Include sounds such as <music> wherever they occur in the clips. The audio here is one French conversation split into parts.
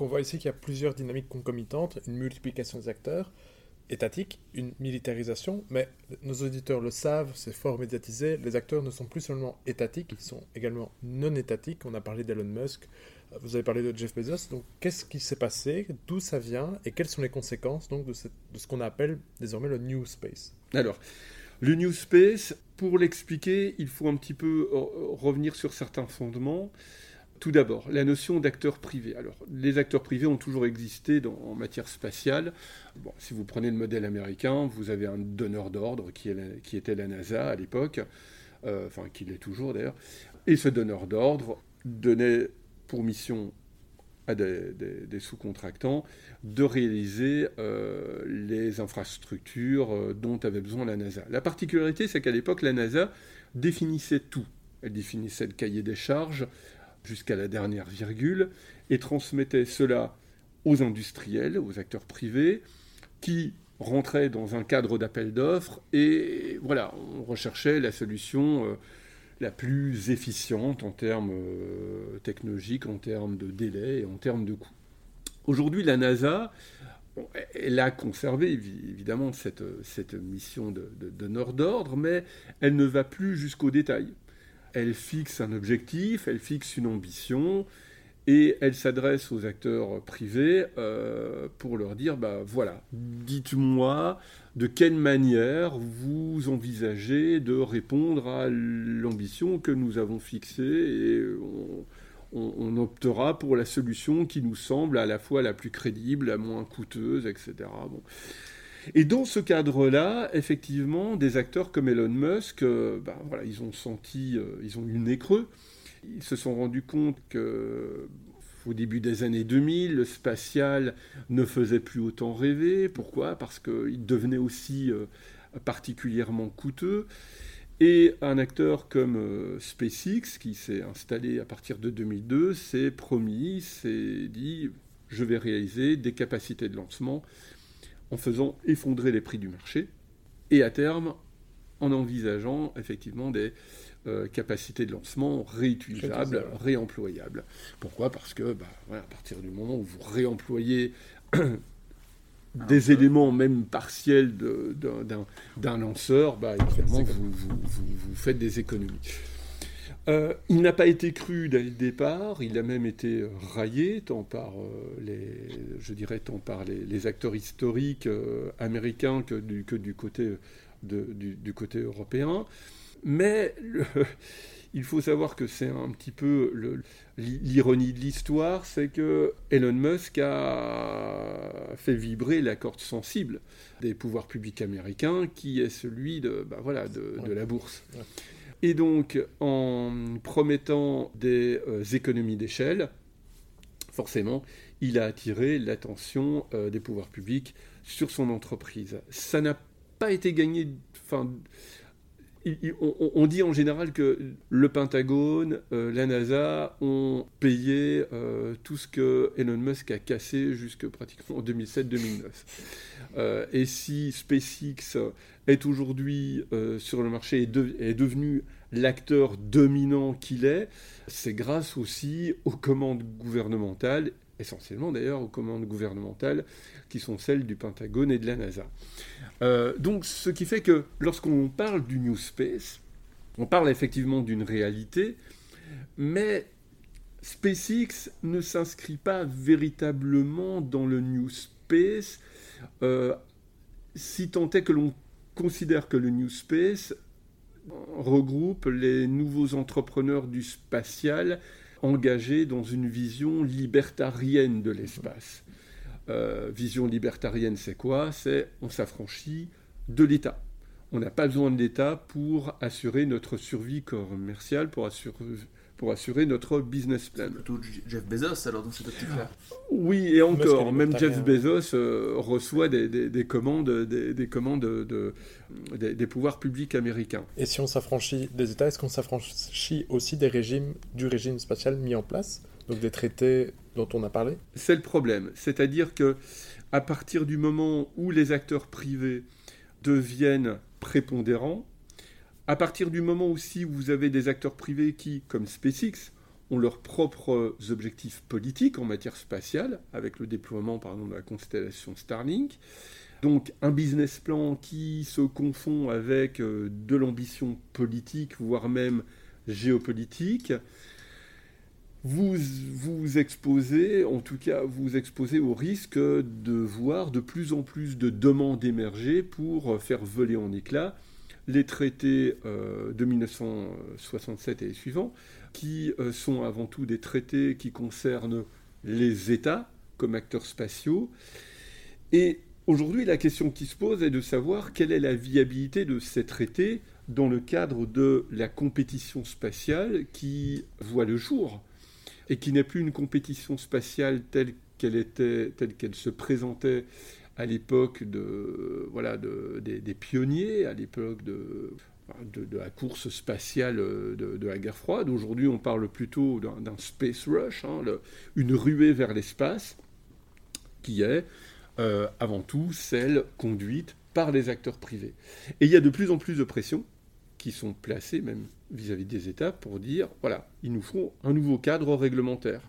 On voit ici qu'il y a plusieurs dynamiques concomitantes, une multiplication des acteurs étatiques, une militarisation, mais nos auditeurs le savent, c'est fort médiatisé, les acteurs ne sont plus seulement étatiques, ils sont également non étatiques, on a parlé d'Elon Musk, vous avez parlé de Jeff Bezos, donc qu'est-ce qui s'est passé, d'où ça vient et quelles sont les conséquences donc, de, de ce qu'on appelle désormais le New Space? Alors, le New Space, pour l'expliquer, il faut un petit peu euh, revenir sur certains fondements. Tout d'abord, la notion d'acteur privé. Alors, les acteurs privés ont toujours existé en matière spatiale. Bon, si vous prenez le modèle américain, vous avez un donneur d'ordre qui, était la NASA à l'époque, euh, enfin, qui l'est toujours d'ailleurs. Et ce donneur d'ordre donnait pour mission à des, sous-contractants de réaliser euh, les infrastructures euh, dont avait besoin la NASA. La particularité, c'est qu'à l'époque, la NASA définissait tout. Elle définissait le cahier des charges, jusqu'à la dernière virgule, et transmettait cela aux industriels, aux acteurs privés, qui rentraient dans un cadre d'appel d'offres, et voilà, on recherchait la solution euh, la plus efficiente en termes euh, technologiques, en termes de délai et en termes de coût. Aujourd'hui, la NASA, elle a conservé évidemment cette, mission de nord d'ordre, mais elle ne va plus jusqu'au détail elle fixe un objectif, elle fixe une ambition, et elle s'adresse aux acteurs privés euh, pour leur dire, bah voilà, dites-moi de quelle manière vous envisagez de répondre à l'ambition que nous avons fixée, et on, optera pour la solution qui nous semble à la fois la plus crédible, la moins coûteuse, etc. Et dans ce cadre-là, effectivement, des acteurs comme Elon Musk, euh, ben, voilà, ils ont senti, euh, ils ont eu le nez. Ils se sont rendus compte que au début des années 2000, le spatial ne faisait plus autant rêver. Pourquoi? Parce qu'il devenait aussi euh, particulièrement coûteux. Et un acteur comme SpaceX, qui s'est installé à partir de 2002, s'est promis, s'est dit, je vais réaliser des capacités de lancement en faisant effondrer les prix du marché et à terme en envisageant effectivement des euh, capacités de lancement réutilisables, réemployables. Pourquoi? Parce que bah, à partir du moment où vous réemployez des éléments même partiels d'un lanceur, bah, évidemment, vous, vous, faites des économies. Euh, il n'a pas été cru dès le départ, il a même été raillé, tant par, euh, les, je dirais, tant par les, acteurs historiques euh, américains que du, que du, côté, du, côté européen. Mais <laughs> il faut savoir que c'est un petit peu l'ironie de l'histoire, c'est que Elon Musk a fait vibrer la corde sensible des pouvoirs publics américains, qui est celui de, bah voilà, de, la bourse. Et donc, en promettant des euh, économies d'échelle, forcément, il a attiré l'attention euh, des pouvoirs publics sur son entreprise. Ça n'a pas été gagné. Enfin, on, dit en général que le Pentagone, euh, la NASA ont payé tout ce que Elon Musk a cassé jusque pratiquement en 2007-2009. et si SpaceX est aujourd'hui euh, sur le marché est devenu l'acteur dominant qu'il est, c'est grâce aussi aux commandes gouvernementales, essentiellement d'ailleurs aux commandes gouvernementales qui sont celles du Pentagone et de la NASA. Euh, donc ce qui fait que lorsqu'on parle du New Space, on parle effectivement d'une réalité, mais SpaceX ne s'inscrit pas véritablement dans le New Space, euh, si tant est que l'on considère que le New Space regroupe les nouveaux entrepreneurs du spatial engagés dans une vision libertarienne de l'espace. Euh, vision libertarienne, c'est quoi? C'est on s'affranchit de l'État. On n'a pas besoin de l'État pour assurer notre survie commerciale, pour assurer pour assurer notre business plan. C'est plutôt Jeff Bezos alors dans cette optique-là. Oui, et encore, même Jeff Bezos euh, reçoit des, commandes, des, commandes de, des, pouvoirs publics américains. Et si on s'affranchit des États, est-ce qu'on s'affranchit aussi des régimes, du régime spatial mis en place donc des traités dont on a parlé? C'est le problème. C'est-à-dire que à partir du moment où les acteurs privés deviennent prépondérants. À partir du moment aussi où vous avez des acteurs privés qui, comme SpaceX, ont leurs propres objectifs politiques en matière spatiale, avec le déploiement de la constellation Starlink. Donc un business plan qui se confond avec euh, de l'ambition politique, voire même géopolitique. Vous vous exposez, en tout cas, vous exposez au risque de voir de plus en plus de demandes émerger pour faire voler en éclats les traités euh, de 1967 et suivants, qui euh, sont avant tout des traités qui concernent les États comme acteurs spatiaux. Et aujourd'hui, la question qui se pose est de savoir quelle est la viabilité de ces traités dans le cadre de la compétition spatiale qui voit le jour et qui n'est plus une compétition spatiale telle qu'elle était, telle qu'elle se présentait à l'époque de, voilà, des, pionniers, à l'époque de, de, la course spatiale de, la guerre froide. Aujourd'hui, on parle plutôt d'un space rush, hein, une ruée vers l'espace, qui est euh, avant tout celle conduite par les acteurs privés. Et il y a de plus en plus de pressions qui sont placées, même vis-à-vis des États, pour dire, voilà, il nous faut un nouveau cadre réglementaire.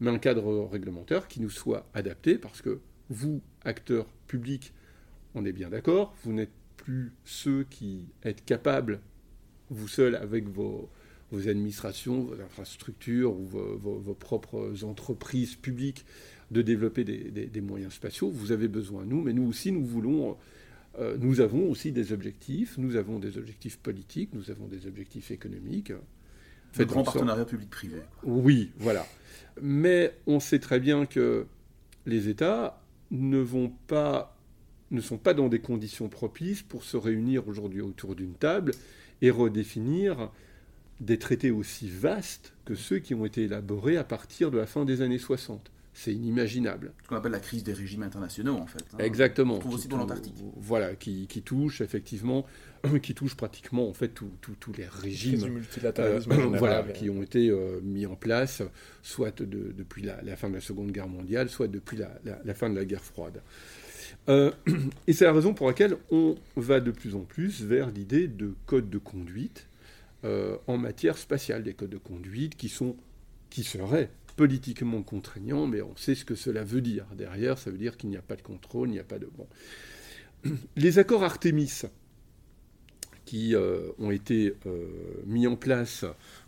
Mais un cadre réglementaire qui nous soit adapté, parce que vous, acteurs publics, on est bien d'accord, vous n'êtes plus ceux qui êtes capables, vous seuls, avec vos, administrations, vos infrastructures ou vos, propres entreprises publiques, de développer des, moyens spatiaux. Vous avez besoin nous, mais nous aussi, nous voulons... Euh, nous avons aussi des objectifs, nous avons des objectifs politiques, nous avons des objectifs économiques. Un grand partenariat public-privé. Oui, voilà. Mais on sait très bien que les États ne sont pas dans des conditions propices pour se réunir aujourd'hui autour d'une table et redéfinir des traités aussi vastes que ceux qui ont été élaborés à partir de la fin des années 60. C'est inimaginable. Ce qu'on appelle la crise des régimes internationaux, en fait. Hein. Exactement. On trouve aussi dans l'Antarctique. Voilà, qui, touche effectivement, <clears throat> qui touche pratiquement en fait tous les régimes. Du multilatéralisme euh, voilà, qui ont été euh, mis en place, soit depuis la, fin de la Seconde Guerre mondiale, soit depuis la, fin de la guerre froide. Euh, <clears throat> et c'est la raison pour laquelle on va de plus en plus vers l'idée de codes de conduite en matière spatiale, des codes de conduite qui sont, qui seraient politiquement contraignant, mais on sait ce que cela veut dire. Derrière, ça veut dire qu'il n'y a pas de contrôle, il n'y a pas de... Bon. <clears throat> Les accords Artemis, qui euh, ont été euh, mis en place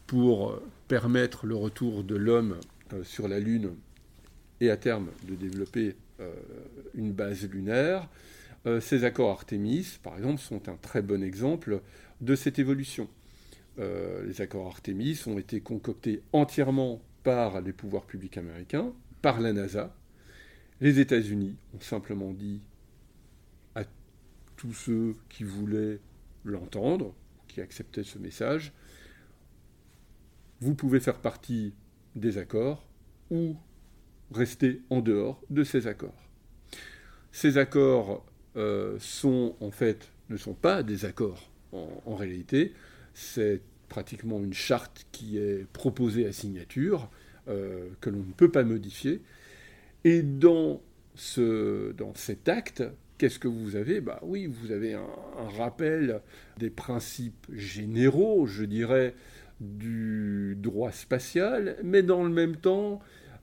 pour euh, permettre le retour de l'homme sur la Lune et à terme de développer une base lunaire, ces accords Artemis, par exemple, sont un très bon exemple de cette évolution. les accords Artemis ont été concoctés entièrement par les pouvoirs publics américains, par la NASA. Les États-Unis ont simplement dit à tous ceux qui voulaient l'entendre, qui acceptaient ce message, vous pouvez faire partie des accords ou rester en dehors de ces accords. Ces accords euh, ne sont pas des accords en réalité, c'est pratiquement une charte qui est proposée à signature, euh, que l'on ne peut pas modifier. Et dans, ce, dans cet acte, qu'est-ce que vous avez? Bah oui, vous avez un, rappel des principes généraux, je dirais, du droit spatial, mais dans le même temps,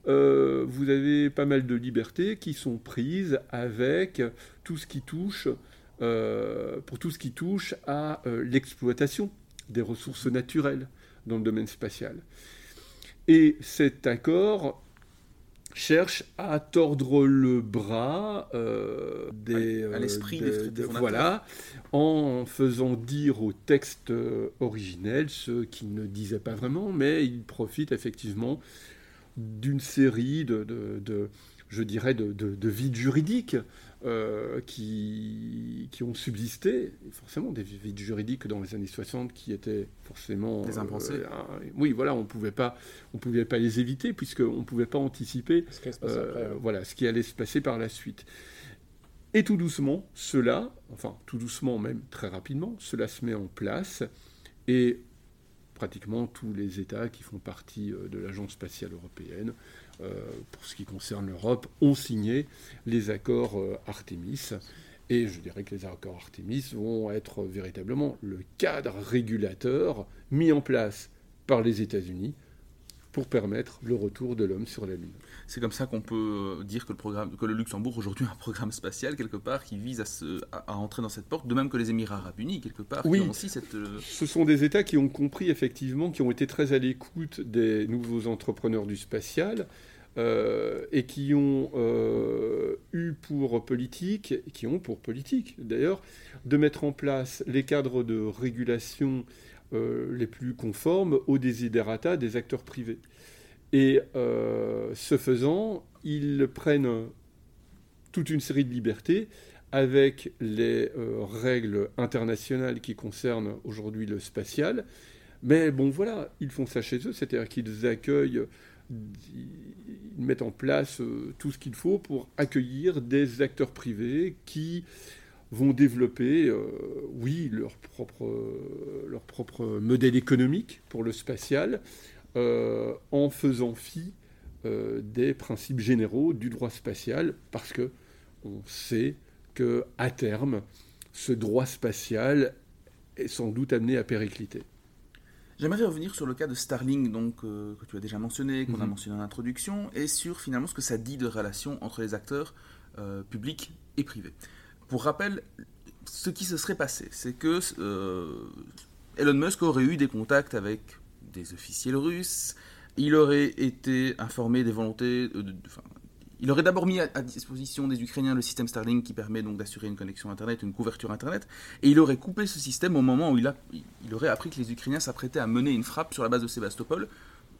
euh, vous avez pas mal de libertés qui sont prises avec tout ce qui touche, euh, pour tout ce qui touche à l'exploitation des ressources naturelles dans le domaine spatial. Et cet accord cherche à tordre le bras euh, des, à, l'esprit euh, des, voilà, en faisant dire au texte euh, originel ce qu'il ne disait pas vraiment, mais il profite effectivement d'une série de, de, je dirais, de, de, vides juridiques euh, qui, qui, ont subsisté, forcément des vides juridiques dans les années 60 qui étaient forcément... Des impensés. Euh, oui, voilà, on on pouvait pas les éviter puisqu'on ne pouvait pas anticiper ce, euh, voilà, ce qui allait se passer par la suite. Et tout doucement, cela, enfin tout doucement même très rapidement, cela se met en place et pratiquement tous les États qui font partie de l'Agence spatiale européenne pour ce qui concerne l'Europe, ont signé les accords euh, Artemis. Et je dirais que les accords Artemis vont être véritablement le cadre régulateur mis en place par les États-Unis pour permettre le retour de l'homme sur la Lune. C'est comme ça qu'on peut euh, dire que le, programme, que le Luxembourg aujourd'hui a un programme spatial quelque part qui vise à, se, à, entrer dans cette porte, de même que les Émirats arabes unis quelque part. Oui, aussi cette, euh, ce sont des États qui ont compris effectivement, qui ont été très à l'écoute des nouveaux entrepreneurs du spatial. Euh, et qui ont eu pour politique, qui ont pour politique d'ailleurs, de mettre en place les cadres de régulation euh, les plus conformes aux desiderata des acteurs privés. Et euh, ce faisant, ils prennent toute une série de libertés avec les euh, règles internationales qui concernent aujourd'hui le spatial. Mais bon, voilà, ils font ça chez eux, c'est-à-dire qu'ils accueillent, ils mettent en place tout ce qu'il faut pour accueillir des acteurs privés qui vont développer, euh, oui, leur propre, leur propre modèle économique pour le spatial, euh, en faisant fi euh, des principes généraux du droit spatial, parce que on sait que à terme, ce droit spatial est sans doute amené à péricliter. J'aimerais revenir sur le cas de Starlink, donc, que tu as déjà mentionné, qu'on a mhm. mentionné en introduction, et sur finalement ce que ça dit de relation entre les acteurs publics et privés. Pour rappel, ce qui se serait passé, c'est que euh, Elon Musk aurait eu des contacts avec des officiels russes, il aurait été informé des volontés, il aurait d'abord mis à, disposition des Ukrainiens le système Starlink qui permet donc d'assurer une connexion Internet, une couverture Internet, et il aurait coupé ce système au moment où il, a, il aurait appris que les Ukrainiens s'apprêtaient à mener une frappe sur la base de Sébastopol.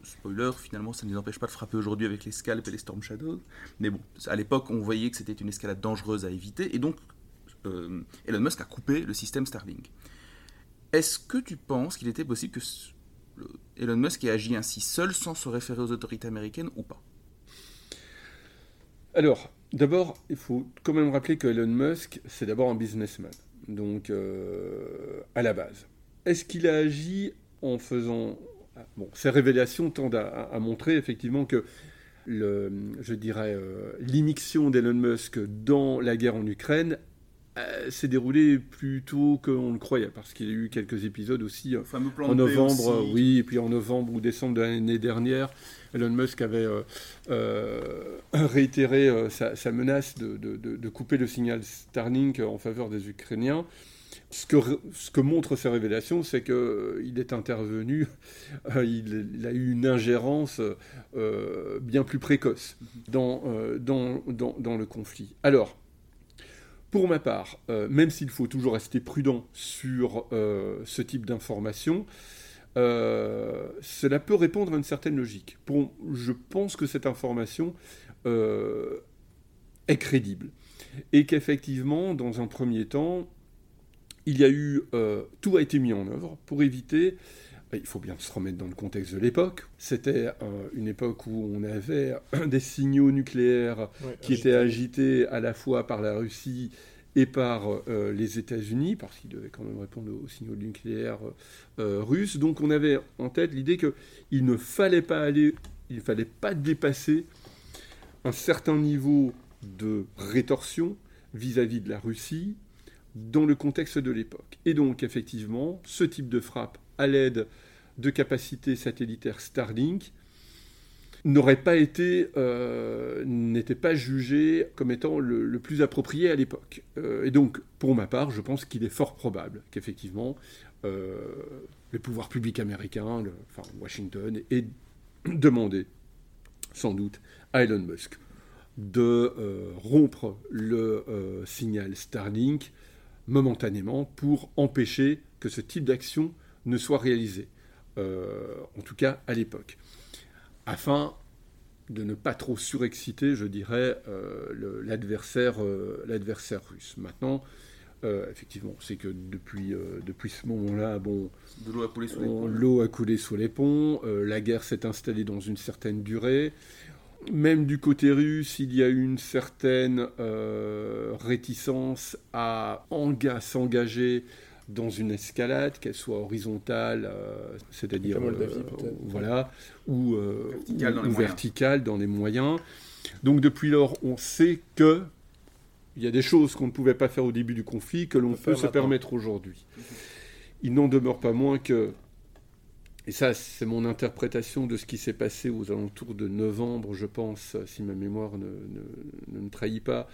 Spoiler, finalement, ça ne les empêche pas de frapper aujourd'hui avec les scalps et les Storm Shadows. Mais bon, à l'époque, on voyait que c'était une escalade dangereuse à éviter, et donc euh, Elon Musk a coupé le système Starlink. Est-ce que tu penses qu'il était possible que Elon Musk ait agi ainsi seul sans se référer aux autorités américaines ou pas Alors, d'abord, il faut quand même rappeler que Elon Musk, c'est d'abord un businessman, donc euh, à la base. Est-ce qu'il a agi en faisant... Bon, ces révélations tendent à, montrer effectivement que je dirais, euh, l'iniction d'Elon Musk dans la guerre en Ukraine euh, s'est déroulé plus tôt qu'on le croyait, parce qu'il y a eu quelques épisodes aussi euh, en novembre, oui, et puis en novembre ou décembre de l'année dernière, Elon Musk avait euh, <coughs> réitéré sa, menace de, couper le signal Starlink en faveur des Ukrainiens. Ce que, ce que montrent ces révélations, c'est qu'il est intervenu, <laughs> il, a eu une ingérence bien plus précoce dans, dans, dans, dans le conflit. Alors, pour ma part, euh, même s'il faut toujours rester prudent sur euh, ce type d'information, euh, cela peut répondre à une certaine logique. je pense que cette information est crédible et qu'effectivement, dans un premier temps, il y a eu, tout a été mis en œuvre pour éviter il faut bien se remettre dans le contexte de l'époque. C'était euh, une époque où on avait <coughs> des signaux nucléaires qui étaient agités à la fois par la Russie et par euh, les États-Unis, parce qu'ils devaient quand même répondre aux signaux nucléaires euh, russes. Donc on avait en tête l'idée qu'il ne fallait pas aller, il ne fallait pas dépasser un certain niveau de rétorsion vis-à-vis -vis de la Russie dans le contexte de l'époque. Et donc effectivement, ce type de frappe à l'aide de capacités satellitaires Starlink n'aurait pas été, euh, n'était pas jugé comme étant le, plus approprié à l'époque. Euh, et donc, pour ma part, je pense qu'il est fort probable qu'effectivement, euh, le pouvoir public américain, enfin Washington, ait demandé, sans doute, à Elon Musk de rompre le signal Starlink momentanément pour empêcher que ce type d'action ne soit réalisé, euh, en tout cas à l'époque, afin de ne pas trop surexciter, je dirais, euh, l'adversaire euh, l'adversaire russe. Maintenant, effectivement, c'est que depuis, depuis ce moment-là, bon, l'eau a coulé sous les ponts. A coulé sous les ponts, la guerre s'est installée dans une certaine durée. Même du côté russe, il y a une certaine réticence à s'engager dans une escalade, qu'elle soit horizontale, euh, c'est-à-dire euh, voilà, ou, verticale, dans, verticale dans les moyens. Donc depuis lors, on sait que Il y a des choses qu'on ne pouvait pas faire au début du conflit que l'on peut se permettre aujourd'hui. Il n'en demeure pas moins que, et ça c'est mon interprétation de ce qui s'est passé aux alentours de novembre, je pense, si ma mémoire ne, ne, me trahit pas,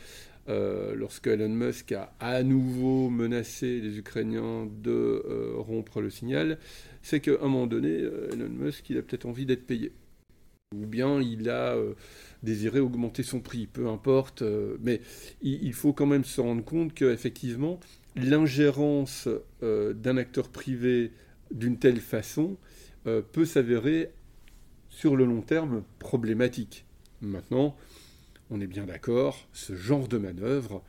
euh, lorsque Elon Musk a à nouveau menacé les Ukrainiens de euh, rompre le signal, c'est qu'à un moment donné, euh, Elon Musk, il a peut-être envie d'être payé. Ou bien il a désiré augmenter son prix, peu importe. mais il, faut quand même se rendre compte qu'effectivement, l'ingérence d'un acteur privé d'une telle façon peut s'avérer sur le long terme problématique. Maintenant, on est bien d'accord, ce genre de manœuvre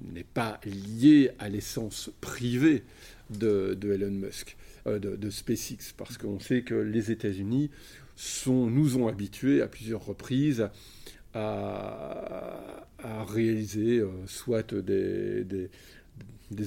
n'est pas lié à l'essence privée de, Elon Musk, euh, de, SpaceX, parce qu'on sait que les États-Unis nous ont habitués à plusieurs reprises à, réaliser euh, soit des,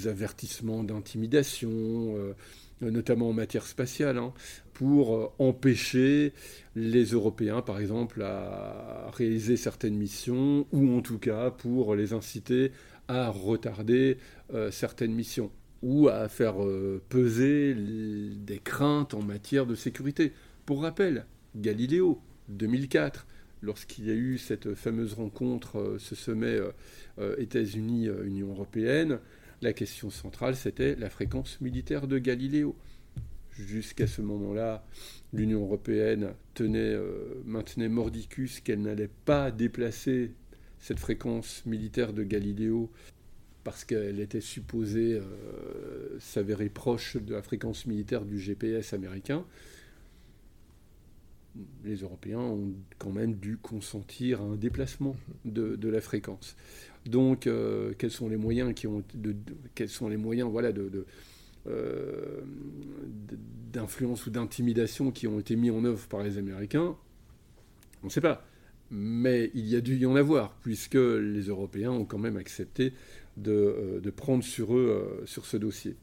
avertissements d'intimidation, euh, notamment en matière spatiale, hein, pour euh, empêcher les Européens, par exemple, à réaliser certaines missions, ou en tout cas pour les inciter à retarder euh, certaines missions, ou à faire euh, peser des craintes en matière de sécurité. Pour rappel, Galiléo, 2004, lorsqu'il y a eu cette fameuse rencontre, ce sommet États-Unis-Union européenne, la question centrale, c'était la fréquence militaire de Galiléo. Jusqu'à ce moment-là, l'Union européenne tenait, euh, maintenait mordicus qu'elle n'allait pas déplacer cette fréquence militaire de Galiléo parce qu'elle était supposée euh, s'avérer proche de la fréquence militaire du GPS américain. Les Européens ont quand même dû consentir à un déplacement de, la fréquence. Donc, euh, quels sont les moyens qui ont, de, quels sont les moyens, voilà, de, d'influence ou d'intimidation qui ont été mis en œuvre par les Américains, on ne sait pas. Mais il y a dû y en avoir, puisque les Européens ont quand même accepté de, euh, prendre sur eux sur ce dossier.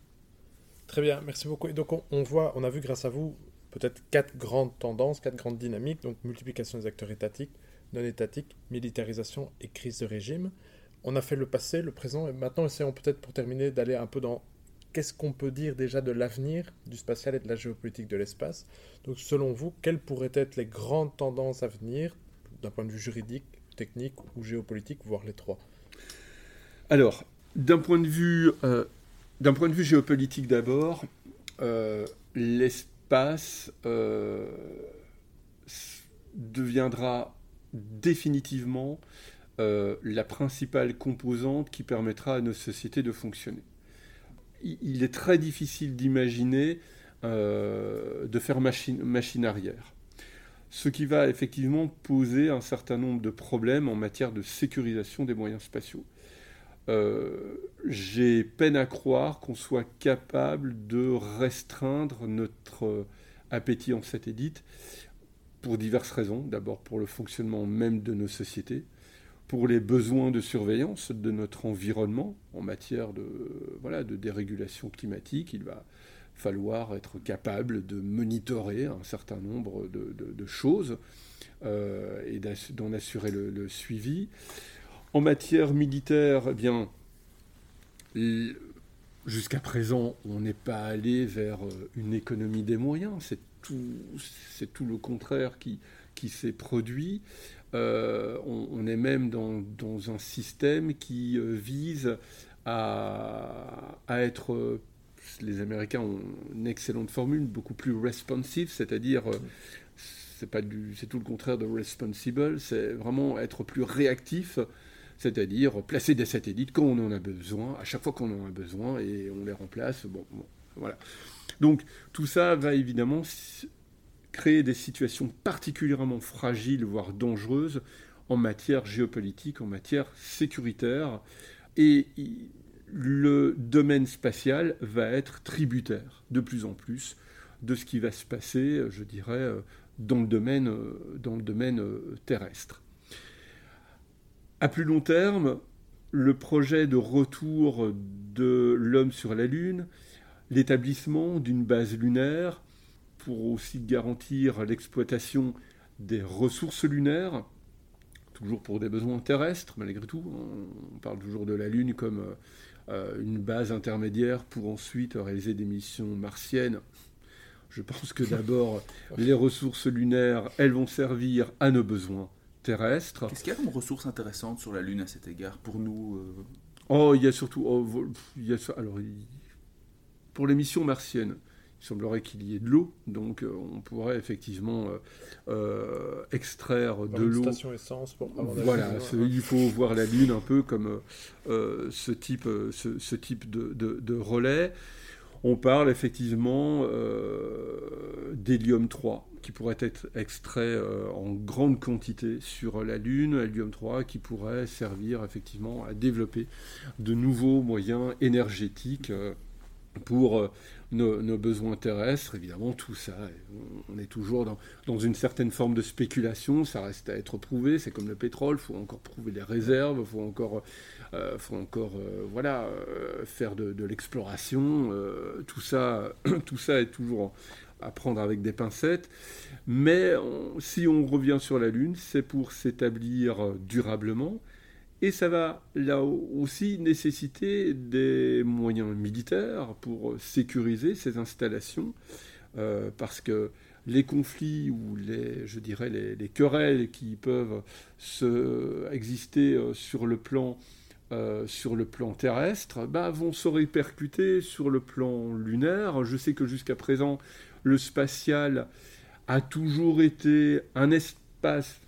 Très bien, merci beaucoup. Et donc on, voit, on a vu grâce à vous peut-être quatre grandes tendances, quatre grandes dynamiques, donc multiplication des acteurs étatiques, non étatiques, militarisation et crise de régime on a fait le passé, le présent, et maintenant essayons peut-être pour terminer d'aller un peu dans qu'est-ce qu'on peut dire déjà de l'avenir du spatial et de la géopolitique de l'espace? Donc selon vous, quelles pourraient être les grandes tendances à venir d'un point de vue juridique, technique ou géopolitique, voire les trois? Alors, d'un point de vue, euh, d'un point de vue géopolitique d'abord, euh, l'espace euh, deviendra définitivement la principale composante qui permettra à nos sociétés de fonctionner. Il est très difficile d'imaginer euh, de faire machine, arrière. Ce qui va effectivement poser un certain nombre de problèmes en matière de sécurisation des moyens spatiaux. Euh, j'ai peine à croire qu'on soit capable de restreindre notre appétit en satellite pour diverses raisons. D'abord pour le fonctionnement même de nos sociétés, pour les besoins de surveillance de notre environnement en matière de, voilà, de dérégulation climatique. Il va falloir être capable de monitorer un certain nombre de, choses euh, et d'en assurer le, suivi. En matière militaire, eh bien, jusqu'à présent, on n'est pas allé vers euh, une économie des moyens. C'est tout, le contraire qui s'est produit. Euh, on, est même dans, un système qui euh, vise à, être euh, les Américains ont une excellente formule, beaucoup plus responsive, c'est-à-dire c'est c'est tout le contraire de responsible, c'est vraiment être plus réactif, c'est-à-dire placer des satellites quand on en a besoin, à chaque fois qu'on en a besoin, et on les remplace. bon voilà. Donc tout ça va évidemment créer des situations particulièrement fragiles, voire dangereuses, en matière géopolitique, en matière sécuritaire. Et le domaine spatial va être tributaire de plus en plus de ce qui va se passer, je dirais, dans le domaine, dans le domaine terrestre. À plus long terme, le projet de retour de l'homme sur la Lune, l'établissement d'une base lunaire, pour aussi garantir l'exploitation des ressources lunaires. toujours pour des besoins terrestres, malgré tout. On parle toujours de la Lune comme une base intermédiaire pour ensuite réaliser des missions martiennes. Je pense que d'abord, <laughs> les ressources lunaires, elles vont servir à nos besoins terrestres. Qu'est-ce qu'il y a comme ressources intéressantes sur la Lune à cet égard pour nous Oh, il y a surtout. Oh, il y a, alors, pour les missions martiennes, il semblerait qu'il y ait de l'eau, donc euh, on pourrait effectivement euh, euh, extraire de l'eau. station essence pour Voilà, il faut voir la Lune un peu comme ce type, ce, type de, de, relais. On parle effectivement d'hélium 3 qui pourrait être extrait en grande quantité sur la Lune, hélium 3 qui pourrait servir effectivement à développer de nouveaux moyens énergétiques pour nos, besoins terrestres, évidemment, tout ça, on est toujours dans, une certaine forme de spéculation, ça reste à être prouvé, c'est comme le pétrole, il faut encore prouver les réserves, il faut encore, euh, faut encore euh, voilà, euh, faire de, de l'exploration, tout, ça, <clears throat> tout ça est toujours à prendre avec des pincettes, mais si on revient sur la Lune, c'est pour s'établir durablement, et ça va là aussi nécessiter des moyens militaires pour sécuriser ces installations, euh, parce que les conflits ou les, je dirais, les, querelles qui peuvent se, exister euh, sur le plan, euh, sur le plan terrestre bah, vont se répercuter sur le plan lunaire. Je sais que jusqu'à présent, le spatial a toujours été un espace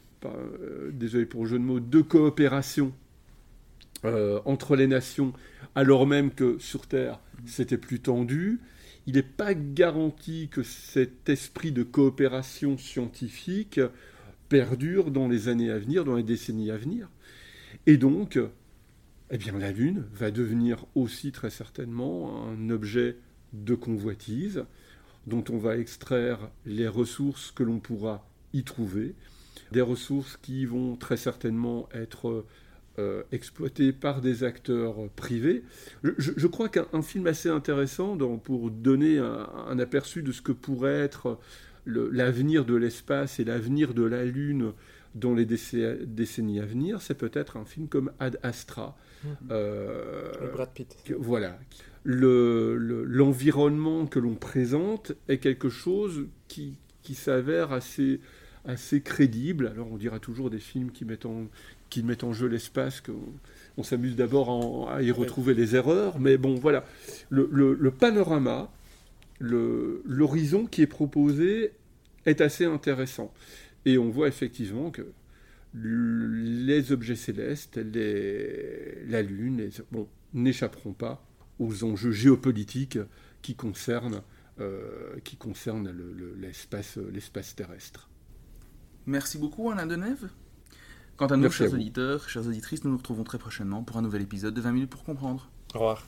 désolé pour le jeu de mots, de coopération euh, entre les nations, alors même que sur Terre, c'était plus tendu. Il n'est pas garanti que cet esprit de coopération scientifique perdure dans les années à venir, dans les décennies à venir. Et donc, eh bien, la Lune va devenir aussi très certainement un objet de convoitise dont on va extraire les ressources que l'on pourra y trouver, des ressources qui vont très certainement être euh, exploitées par des acteurs privés. Je, crois qu'un film assez intéressant pour donner un, aperçu de ce que pourrait être l'avenir de l'espace et l'avenir de la Lune dans les décennies à venir, c'est peut-être un film comme Ad Astra. Mmh. Euh, Brad Pitt. voilà. L'environnement que l'on présente est quelque chose qui, qui s'avère assez assez crédible. Alors on dira toujours des films qui mettent en, qui mettent en jeu l'espace, qu'on on, s'amuse d'abord à y retrouver les erreurs, mais bon voilà, le, panorama, l'horizon qui est proposé est assez intéressant. Et on voit effectivement que les objets célestes, les, la Lune, bon, n'échapperont pas aux enjeux géopolitiques qui concernent, euh, concernent l'espace terrestre. Merci beaucoup Alain Denève. Quant à nous, chers auditeurs, chères auditrices, nous nous retrouvons très prochainement pour un nouvel épisode de 20 minutes pour comprendre. Au revoir.